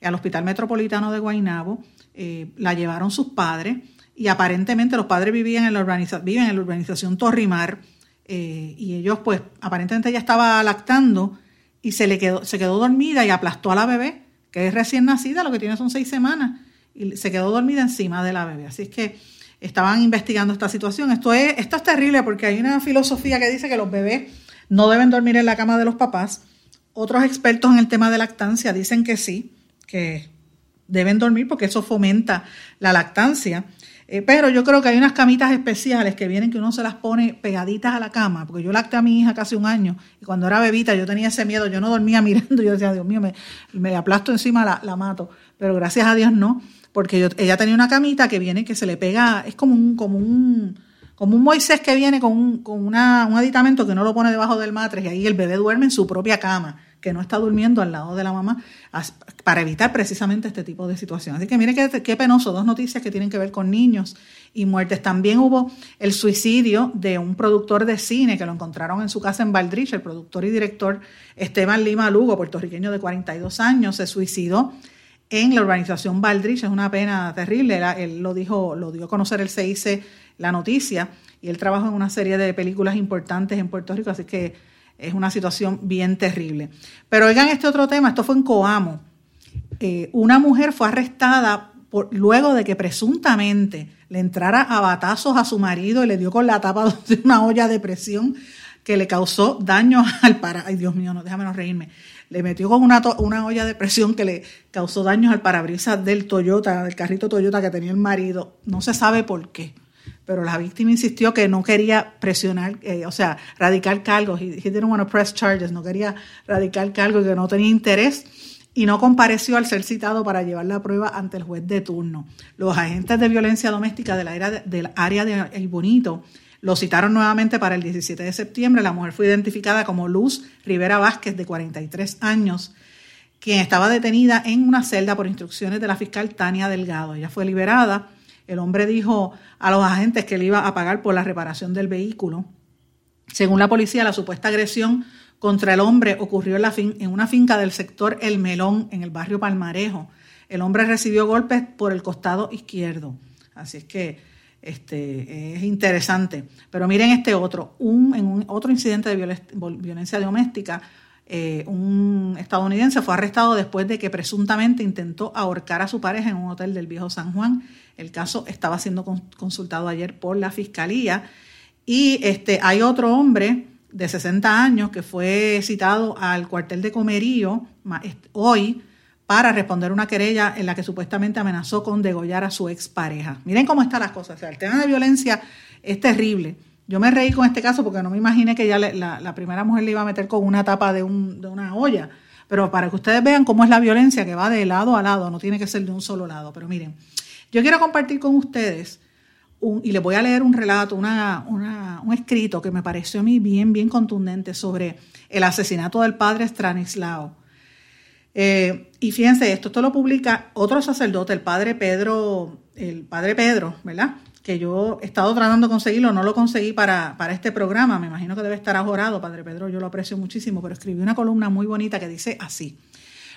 A: al Hospital Metropolitano de Guaynabo. Eh, la llevaron sus padres y aparentemente los padres vivían en la viven en la urbanización Torrimar eh, y ellos pues aparentemente ella estaba lactando y se le quedó, se quedó dormida y aplastó a la bebé, que es recién nacida, lo que tiene son seis semanas, y se quedó dormida encima de la bebé. Así es que estaban investigando esta situación. Esto es, esto es terrible porque hay una filosofía que dice que los bebés no deben dormir en la cama de los papás. Otros expertos en el tema de lactancia dicen que sí, que deben dormir porque eso fomenta la lactancia. Eh, pero yo creo que hay unas camitas especiales que vienen que uno se las pone pegaditas a la cama, porque yo lacté a mi hija casi un año y cuando era bebita yo tenía ese miedo, yo no dormía *laughs* mirando, yo decía, Dios mío, me, me aplasto encima, la, la, mato, pero gracias a Dios no, porque ella tenía una camita que viene, que se le pega, es como un, como un, como un Moisés que viene con, un, con una, un aditamento que no lo pone debajo del matres y ahí el bebé duerme en su propia cama que no está durmiendo al lado de la mamá para evitar precisamente este tipo de situaciones. Así que mire qué, penoso, dos noticias que tienen que ver con niños y muertes. También hubo el suicidio de un productor de cine que lo encontraron en su casa en Valdrich, el productor y director Esteban Lima Lugo, puertorriqueño de 42 años, se suicidó en la urbanización Valdrich. Es una pena terrible. Él lo dijo, lo dio a conocer el CIC la noticia y él trabajó en una serie de películas importantes en Puerto Rico, así que es una situación bien terrible. Pero oigan este otro tema, esto fue en Coamo. Eh, una mujer fue arrestada por, luego de que presuntamente le entrara a batazos a su marido y le dio con la tapa *laughs* de una olla de presión que le causó daño al parabrisas. Ay, Dios mío, no, déjame no reírme. Le metió con una, una olla de presión que le causó daños al parabrisas del Toyota, del carrito Toyota que tenía el marido. No se sabe por qué pero la víctima insistió que no quería presionar, eh, o sea, radicar cargos. He, didn't want to press charges, no quería radicar cargos, que no tenía interés y no compareció al ser citado para llevar la prueba ante el juez de turno. Los agentes de violencia doméstica de, del área de El Bonito lo citaron nuevamente para el 17 de septiembre. La mujer fue identificada como Luz Rivera Vázquez, de 43 años, quien estaba detenida en una celda por instrucciones de la fiscal Tania Delgado. Ella fue liberada el hombre dijo a los agentes que le iba a pagar por la reparación del vehículo. Según la policía, la supuesta agresión contra el hombre ocurrió en, una finca del sector El Melón, en el barrio Palmarejo. El hombre recibió golpes por el costado izquierdo. Así es que este, es interesante. Pero miren este otro, un, en un otro incidente de violencia doméstica, eh, un estadounidense fue arrestado después de que presuntamente intentó ahorcar a su pareja en un hotel del viejo San Juan. El caso estaba siendo consultado ayer por la fiscalía. Y este, hay otro hombre de 60 años que fue citado al cuartel de Comerío hoy para responder una querella en la que supuestamente amenazó con degollar a su expareja. Miren cómo están las cosas. O sea, el tema de violencia es terrible. Yo me reí con este caso porque no me imaginé que ya la, primera mujer le iba a meter con una tapa de, de una olla. Pero para que ustedes vean cómo es la violencia que va de lado a lado, no tiene que ser de un solo lado. Pero miren, yo quiero compartir con ustedes y les voy a leer un relato, una, un escrito que me pareció a mí bien, bien contundente sobre el asesinato del padre Stranislao. Eh, y fíjense esto, esto lo publica otro sacerdote, el padre Pedro, el padre Pedro, ¿verdad? que yo he estado tratando de conseguirlo, no lo conseguí para, para este programa, me imagino que debe estar ajorado, Padre Pedro, yo lo aprecio muchísimo, pero escribí una columna muy bonita que dice así,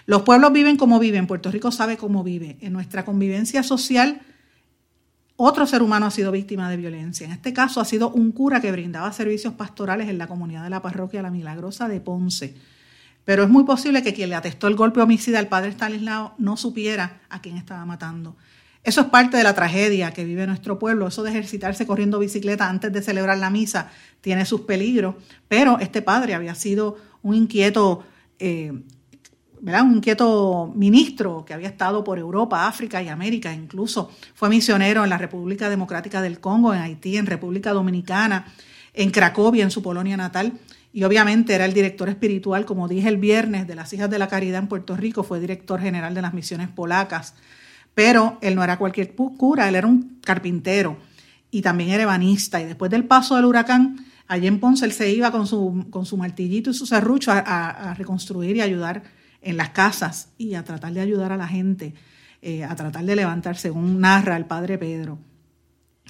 A: los pueblos viven como viven, Puerto Rico sabe cómo vive, en nuestra convivencia social otro ser humano ha sido víctima de violencia. En este caso ha sido un cura que brindaba servicios pastorales en la comunidad de la parroquia La Milagrosa de Ponce. Pero es muy posible que quien le atestó el golpe homicida al padre Stanislao no supiera a quién estaba matando. Eso es parte de la tragedia que vive nuestro pueblo. Eso de ejercitarse corriendo bicicleta antes de celebrar la misa tiene sus peligros. Pero este padre había sido un inquieto, eh, Un inquieto ministro que había estado por Europa, África y América. Incluso fue misionero en la República Democrática del Congo, en Haití, en República Dominicana, en Cracovia, en su Polonia natal. Y obviamente era el director espiritual, como dije el viernes, de las Hijas de la Caridad en Puerto Rico. Fue director general de las misiones polacas pero él no era cualquier cura, él era un carpintero y también era ebanista. Y después del paso del huracán, allí en Ponce él se iba con su, con su martillito y su serrucho a, reconstruir y ayudar en las casas y a tratar de ayudar a la gente, eh, a tratar de levantar, según narra el padre Pedro.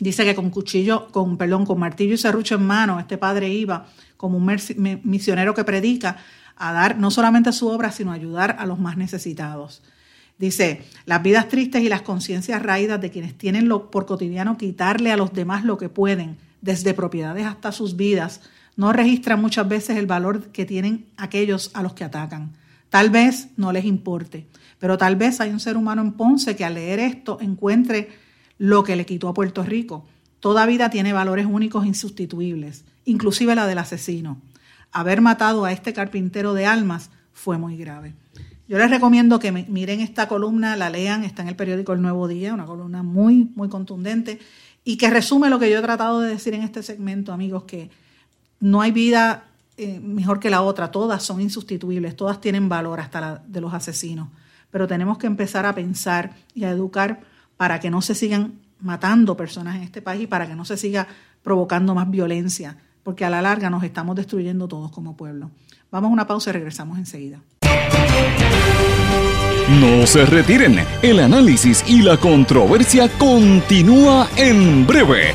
A: Dice que con cuchillo, con perdón, con martillo y serrucho en mano, este padre iba como un misionero que predica a dar no solamente su obra, sino ayudar a los más necesitados. Dice, las vidas tristes y las conciencias raídas de quienes tienen lo, por cotidiano quitarle a los demás lo que pueden, desde propiedades hasta sus vidas, no registran muchas veces el valor que tienen aquellos a los que atacan. Tal vez no les importe, pero tal vez hay un ser humano en Ponce que al leer esto encuentre lo que le quitó a Puerto Rico. Toda vida tiene valores únicos insustituibles, inclusive la del asesino. Haber matado a este carpintero de almas fue muy grave. Yo les recomiendo que miren esta columna, la lean, está en el periódico El Nuevo Día, una columna muy, muy contundente y que resume lo que yo he tratado de decir en este segmento, amigos, que no hay vida eh, mejor que la otra, todas son insustituibles, todas tienen valor, hasta la de los asesinos, pero tenemos que empezar a pensar y a educar para que no se sigan matando personas en este país y para que no se siga provocando más violencia, porque a la larga nos estamos destruyendo todos como pueblo. Vamos a una pausa y regresamos enseguida.
B: No se retiren, el análisis y la controversia continúa en breve,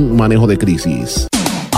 C: manejo de crisis.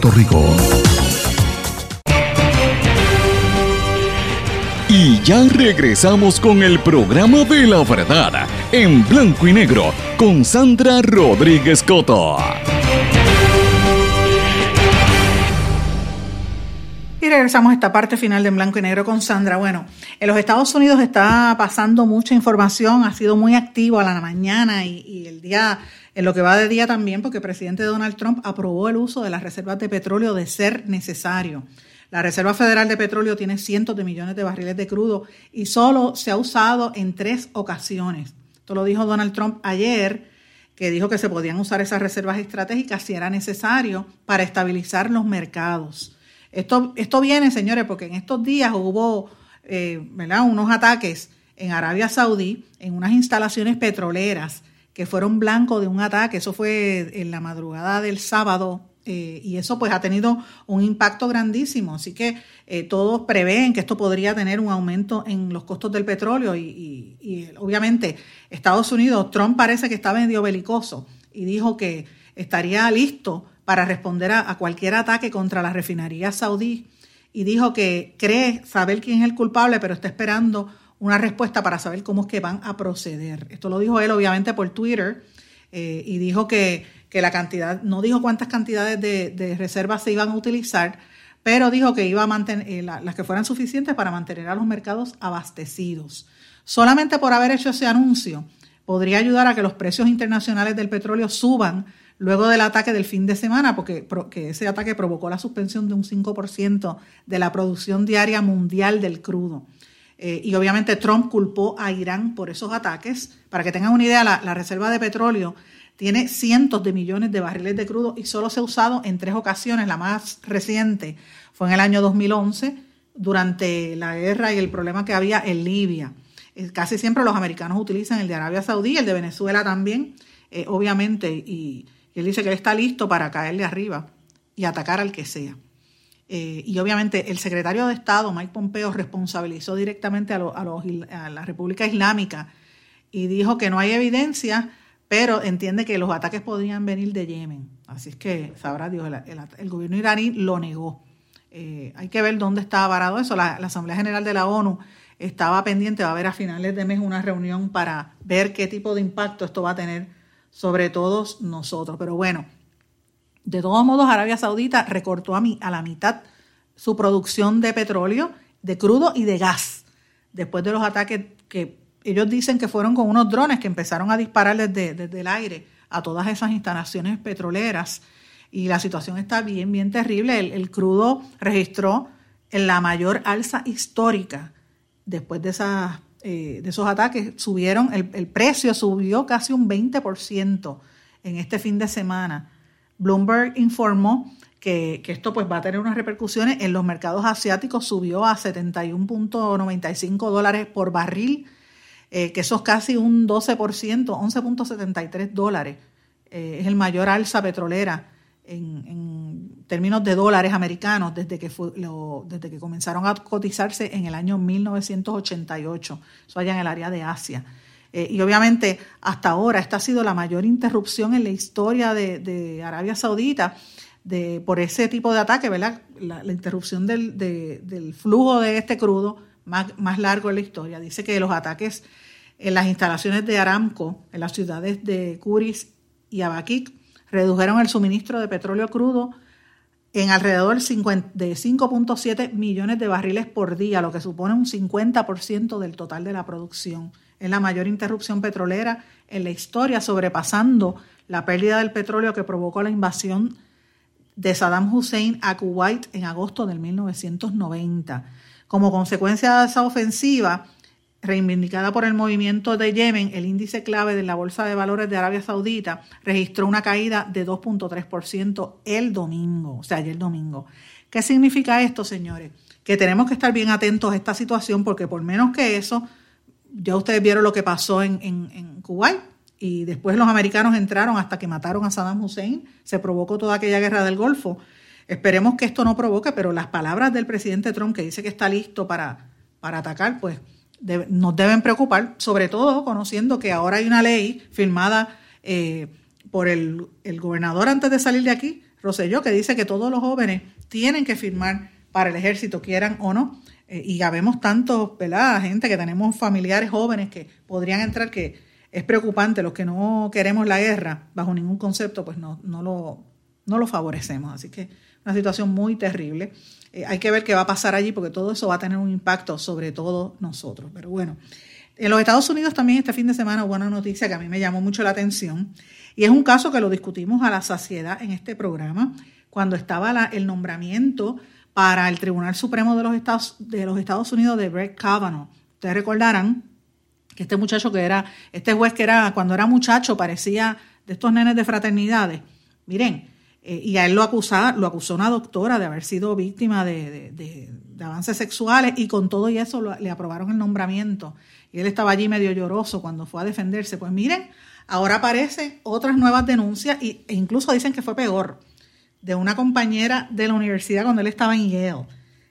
D: Rico.
B: Y ya regresamos con el programa de la verdad en blanco y negro con Sandra Rodríguez Coto.
A: Y regresamos a esta parte final de En Blanco y Negro con Sandra. Bueno, en los Estados Unidos está pasando mucha información, ha sido muy activo a la mañana y el día En lo que va de día también, porque el presidente Donald Trump aprobó el uso de las reservas de petróleo de ser necesario. La Reserva Federal de Petróleo tiene cientos de millones de barriles de crudo y solo se ha usado en tres ocasiones. Esto lo dijo Donald Trump ayer, que dijo que se podían usar esas reservas estratégicas si era necesario para estabilizar los mercados. Esto, esto viene, señores, porque en estos días hubo eh, unos ataques en Arabia Saudí, en unas instalaciones petroleras que fueron blanco de un ataque. Eso fue en la madrugada del sábado eh, y eso pues ha tenido un impacto grandísimo. Así que eh, todos prevén que esto podría tener un aumento en los costos del petróleo y, obviamente Estados Unidos, Trump parece que está medio belicoso y dijo que estaría listo para responder a, cualquier ataque contra la refinería saudí y dijo que cree saber quién es el culpable, pero está esperando una respuesta para saber cómo es que van a proceder. Esto lo dijo él obviamente por Twitter eh, y dijo que que la cantidad, no dijo cuántas cantidades de, reservas se iban a utilizar, pero dijo que iba a mantener eh, las que fueran suficientes para mantener a los mercados abastecidos. Solamente por haber hecho ese anuncio podría ayudar a que los precios internacionales del petróleo suban luego del ataque del fin de semana, porque ese ataque provocó la suspensión de un 5% de la producción diaria mundial del crudo. Eh, y obviamente Trump culpó a Irán por esos ataques. Para que tengan una idea, la reserva de petróleo tiene cientos de millones de barriles de crudo y solo se ha usado en tres ocasiones. La más reciente fue en el año 2011, durante la guerra y el problema que había en Libia. Eh, casi siempre los americanos utilizan el de Arabia Saudí, el de Venezuela también, eh, obviamente, y, él dice que él está listo para caerle arriba y atacar al que sea. Eh, y obviamente el secretario de Estado, Mike Pompeo, responsabilizó directamente a, a la República Islámica y dijo que no hay evidencia pero entiende que los ataques podrían venir de Yemen. Así es que, sabrá Dios, el, gobierno iraní lo negó. Eh, hay que ver dónde está varado eso. La, Asamblea General de la ONU estaba pendiente, va a haber a finales de mes una reunión para ver qué tipo de impacto esto va a tener sobre todos nosotros. Pero bueno, de todos modos, Arabia Saudita recortó a, a la mitad su producción de petróleo, de crudo y de gas, después de los ataques que ellos dicen que fueron con unos drones que empezaron a disparar desde, el aire a todas esas instalaciones petroleras. Y la situación está bien, bien terrible. El, crudo registró la mayor alza histórica después de, esas, eh, de esos ataques. Subieron, el, precio subió casi un 20% en este fin de semana. Bloomberg informó que, que, esto pues va a tener unas repercusiones en los mercados asiáticos. Subió a 71.95 dólares por barril eh, que eso es casi un 12%, 11.73 dólares. Eh, es el mayor alza petrolera en, términos de dólares americanos desde que, desde que comenzaron a cotizarse en el año 1988, eso allá en el área de Asia. Eh, y obviamente hasta ahora esta ha sido la mayor interrupción en la historia de, Arabia Saudita de, por ese tipo de ataque, ¿verdad? La, interrupción del, del, flujo de este crudo más, más largo en la historia. Dice que los ataques en las instalaciones de Aramco en las ciudades de Curis y Abaquic redujeron el suministro de petróleo crudo en alrededor de 5.7 millones de barriles por día, lo que supone un 50% del total de la producción. Es la mayor interrupción petrolera en la historia, sobrepasando la pérdida del petróleo que provocó la invasión de Saddam Hussein a Kuwait en agosto del 1990. Como consecuencia de esa ofensiva, reivindicada por el movimiento de Yemen, el índice clave de la Bolsa de Valores de Arabia Saudita registró una caída de 2.3% el domingo, o sea, ayer domingo. ¿Qué significa esto, señores? Que tenemos que estar bien atentos a esta situación porque por menos que eso, ya ustedes vieron lo que pasó en, en, Kuwait y después los americanos entraron hasta que mataron a Saddam Hussein, se provocó toda aquella guerra del Golfo. Esperemos que esto no provoque, pero las palabras del presidente Trump que dice que está listo para, para atacar, pues nos deben preocupar, sobre todo conociendo que ahora hay una ley firmada eh, por el, gobernador antes de salir de aquí, Roselló, que dice que todos los jóvenes tienen que firmar para el ejército, quieran o no. Eh, y ya vemos tantos, ¿verdad? Gente que tenemos familiares jóvenes que podrían entrar, que es preocupante. Los que no queremos la guerra, bajo ningún concepto, pues no, no, lo, no lo favorecemos. Así que una situación muy terrible. Eh, hay que ver qué va a pasar allí porque todo eso va a tener un impacto sobre todos nosotros. Pero bueno, en los Estados Unidos también este fin de semana hubo una noticia que a mí me llamó mucho la atención Y es un caso que lo discutimos a la saciedad en este programa, cuando estaba el nombramiento para el Tribunal Supremo de los Estados, de los Estados Unidos de Brett Kavanaugh. Ustedes recordarán que este muchacho que era, este juez que era, cuando era muchacho, parecía de estos nenes de fraternidades. Miren, eh, y a él lo, acusaba, lo acusó una doctora de haber sido víctima de, avances sexuales y con todo y eso le aprobaron el nombramiento. Y él estaba allí medio lloroso cuando fue a defenderse. Pues miren, ahora aparecen otras nuevas denuncias e incluso dicen que fue peor, de una compañera de la universidad cuando él estaba en Yale.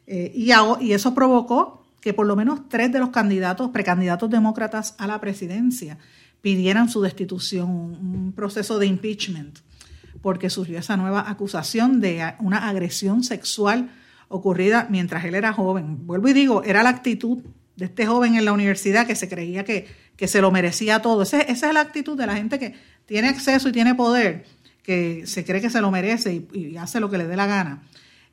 A: Eh, y, eso provocó que por lo menos tres de los candidatos, precandidatos demócratas a la presidencia, pidieran su destitución, un proceso de impeachment porque surgió esa nueva acusación de una agresión sexual ocurrida mientras él era joven. Vuelvo y digo, era la actitud de este joven en la universidad que se creía que, que se lo merecía todo. esa es la actitud de la gente que tiene acceso y tiene poder, que se cree que se lo merece y, hace lo que le dé la gana.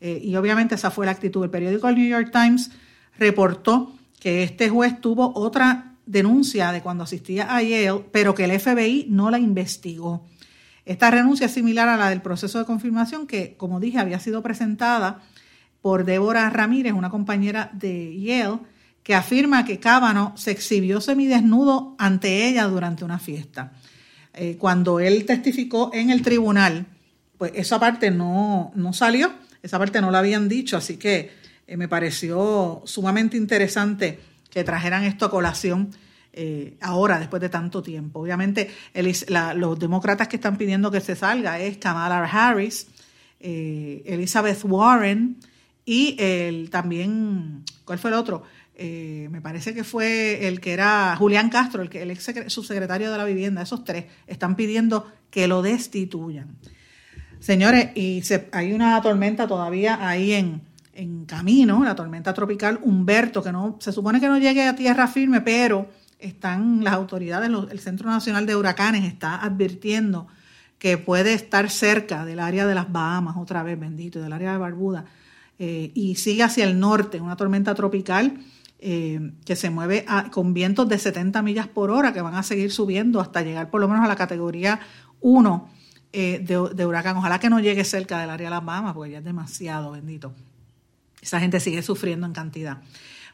A: Eh, y obviamente esa fue la actitud. El periódico el New York Times reportó que este juez tuvo otra denuncia de cuando asistía a Yale, pero que el FBI no la investigó. Esta renuncia es similar a la del proceso de confirmación que, como dije, había sido presentada por Débora Ramírez, una compañera de Yale, que afirma que Cábano se exhibió semidesnudo ante ella durante una fiesta. Eh, cuando él testificó en el tribunal, pues esa parte no, no salió, esa parte no la habían dicho, así que eh, me pareció sumamente interesante que trajeran esto a colación eh, ahora, después de tanto tiempo. Obviamente, los demócratas que están pidiendo que se salga es Kamala Harris, Elizabeth Warren y el, también, ¿cuál fue el otro? Eh, me parece que fue el que era Julián Castro, el, que, el ex subsecretario de la vivienda, esos tres están pidiendo que lo destituyan. Señores, y hay una tormenta todavía ahí en, en camino, la tormenta tropical Humberto, que no se supone que no llegue a tierra firme, pero están las autoridades, el Centro Nacional de Huracanes está advirtiendo que puede estar cerca del área de las Bahamas, otra vez, bendito, del área de Barbuda, eh, y sigue hacia el norte, una tormenta tropical eh, que se mueve con vientos de 70 millas por hora, que van a seguir subiendo hasta llegar por lo menos a la categoría 1 eh, de, huracán. Ojalá que no llegue cerca del área de las Bahamas, porque ya es demasiado, bendito. Esa gente sigue sufriendo en cantidad.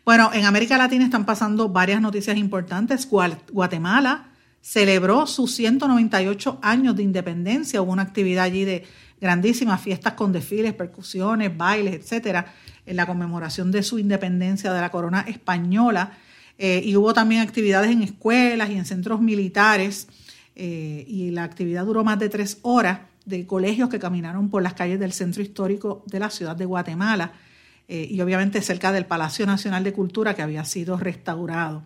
A: Bueno, en América Latina están pasando varias noticias importantes. Guatemala celebró sus 198 años de independencia. Hubo una actividad allí de grandísimas fiestas con desfiles, percusiones, bailes, etcétera, en la conmemoración de su independencia de la corona española. Eh, y hubo también actividades en escuelas y en centros militares. Eh, y la actividad duró más de tres horas de colegios que caminaron por las calles del centro histórico de la ciudad de Guatemala. Eh, y obviamente cerca del Palacio Nacional de Cultura que había sido restaurado.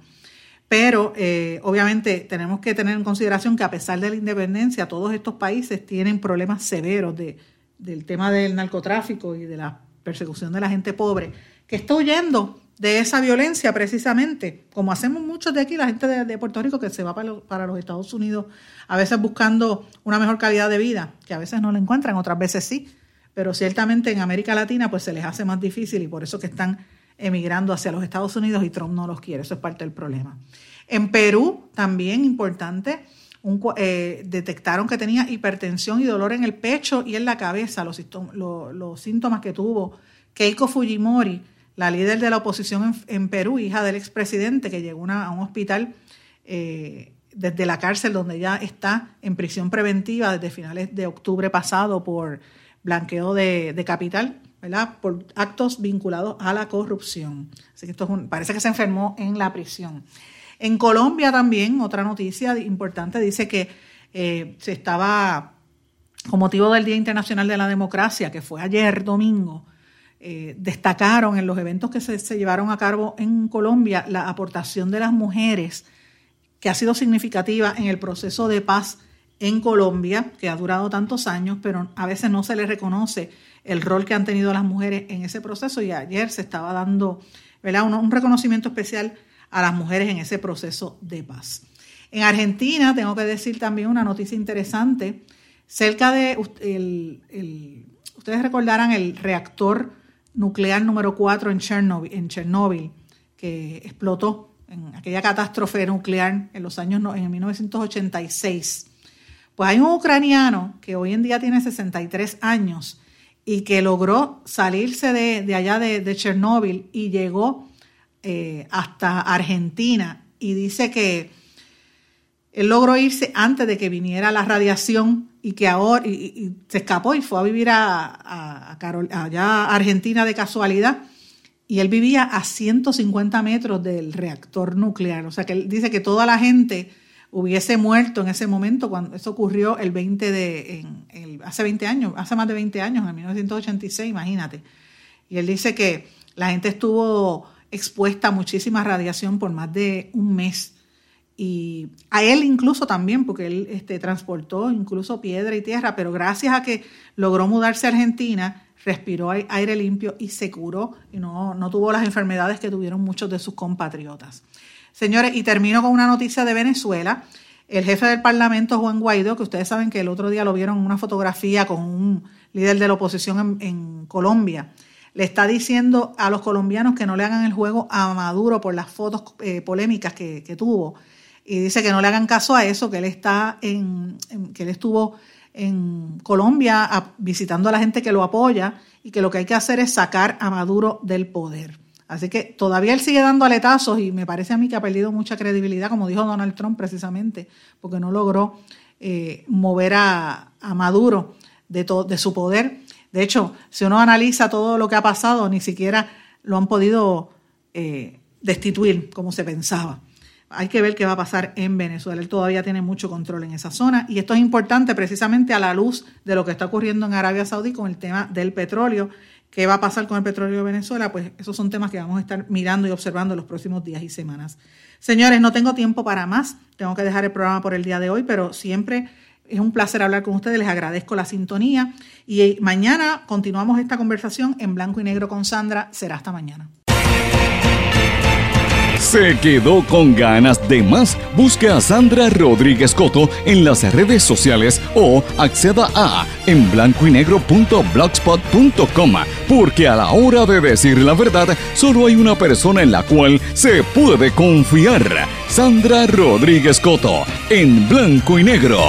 A: Pero obviamente tenemos que tener en consideración que a pesar de la independencia, todos estos países tienen problemas severos de, del tema del narcotráfico y de la persecución de la gente pobre, que está huyendo de esa violencia precisamente, como hacemos muchos de aquí, la gente de, Puerto Rico que se va para, para, los Estados Unidos, a veces buscando una mejor calidad de vida, que a veces no la encuentran, otras veces sí, pero ciertamente en América Latina pues se les hace más difícil y por eso que están emigrando hacia los Estados Unidos y Trump no los quiere, eso es parte del problema. En Perú, también importante, eh, detectaron que tenía hipertensión y dolor en el pecho y en la cabeza, los, los síntomas que tuvo Keiko Fujimori, la líder de la oposición en, Perú, hija del expresidente, que llegó a un hospital eh, desde la cárcel donde ya está en prisión preventiva desde finales de octubre pasado por blanqueo de, capital, ¿verdad? Por actos vinculados a la corrupción. Así que esto parece que se enfermó en la prisión. En Colombia también, otra noticia importante, dice que eh, se estaba, con motivo del Día Internacional de la Democracia, que fue ayer domingo, eh, destacaron en los eventos que se, se, llevaron a cabo en Colombia la aportación de las mujeres, que ha sido significativa en el proceso de paz en Colombia, que ha durado tantos años, pero a veces no se le reconoce el rol que han tenido las mujeres en ese proceso y ayer se estaba dando ¿verdad? Un, reconocimiento especial a las mujeres en ese proceso de paz. En Argentina, tengo que decir también una noticia interesante, cerca de, ustedes recordarán el reactor nuclear número 4 en Chernobyl, en Chernobyl que explotó en aquella catástrofe nuclear en los años en 1986 Pues hay un ucraniano que hoy en día tiene 63 años y que logró salirse de, allá de, Chernóbil y llegó eh, hasta Argentina y dice que él logró irse antes de que viniera la radiación y que ahora y, se escapó y fue a vivir a, allá a Argentina de casualidad y él vivía a 150 metros del reactor nuclear. O sea que él dice que toda la gente hubiese muerto en ese momento cuando eso ocurrió el 20 de hace 20 años, hace más de 20 años, en 1986, imagínate. Y él dice que la gente estuvo expuesta a muchísima radiación por más de un mes. Y a él incluso también, porque él este, transportó incluso piedra y tierra, pero gracias a que logró mudarse a Argentina, respiró aire limpio y se curó y no, no tuvo las enfermedades que tuvieron muchos de sus compatriotas. Señores, y termino con una noticia de Venezuela. El jefe del Parlamento, Juan Guaidó, que ustedes saben que el otro día lo vieron en una fotografía con un líder de la oposición en, Colombia, le está diciendo a los colombianos que no le hagan el juego a Maduro por las fotos eh, polémicas que, tuvo. Y dice que no le hagan caso a eso, que él está en que él estuvo en Colombia visitando a la gente que lo apoya y que lo que hay que hacer es sacar a Maduro del poder. Así que todavía él sigue dando aletazos y me parece a mí que ha perdido mucha credibilidad, como dijo Donald Trump precisamente, porque no logró eh, mover a, Maduro de, de su poder. De hecho, si uno analiza todo lo que ha pasado, ni siquiera lo han podido eh, destituir como se pensaba hay que ver qué va a pasar en Venezuela. Él todavía tiene mucho control en esa zona y esto es importante precisamente a la luz de lo que está ocurriendo en Arabia Saudí con el tema del petróleo. ¿Qué va a pasar con el petróleo de Venezuela? Pues esos son temas que vamos a estar mirando y observando los próximos días y semanas. Señores, no tengo tiempo para más. Tengo que dejar el programa por el día de hoy, pero siempre es un placer hablar con ustedes. Les agradezco la sintonía y mañana continuamos esta conversación en blanco y negro con Sandra. Será hasta mañana.
B: ¿Se quedó con ganas de más? Busque a Sandra Rodríguez Coto en las redes sociales o acceda a en blanco y negro.blogspot.com porque a la hora de decir la verdad solo hay una persona en la cual se puede confiar. Sandra Rodríguez Coto en blanco y negro.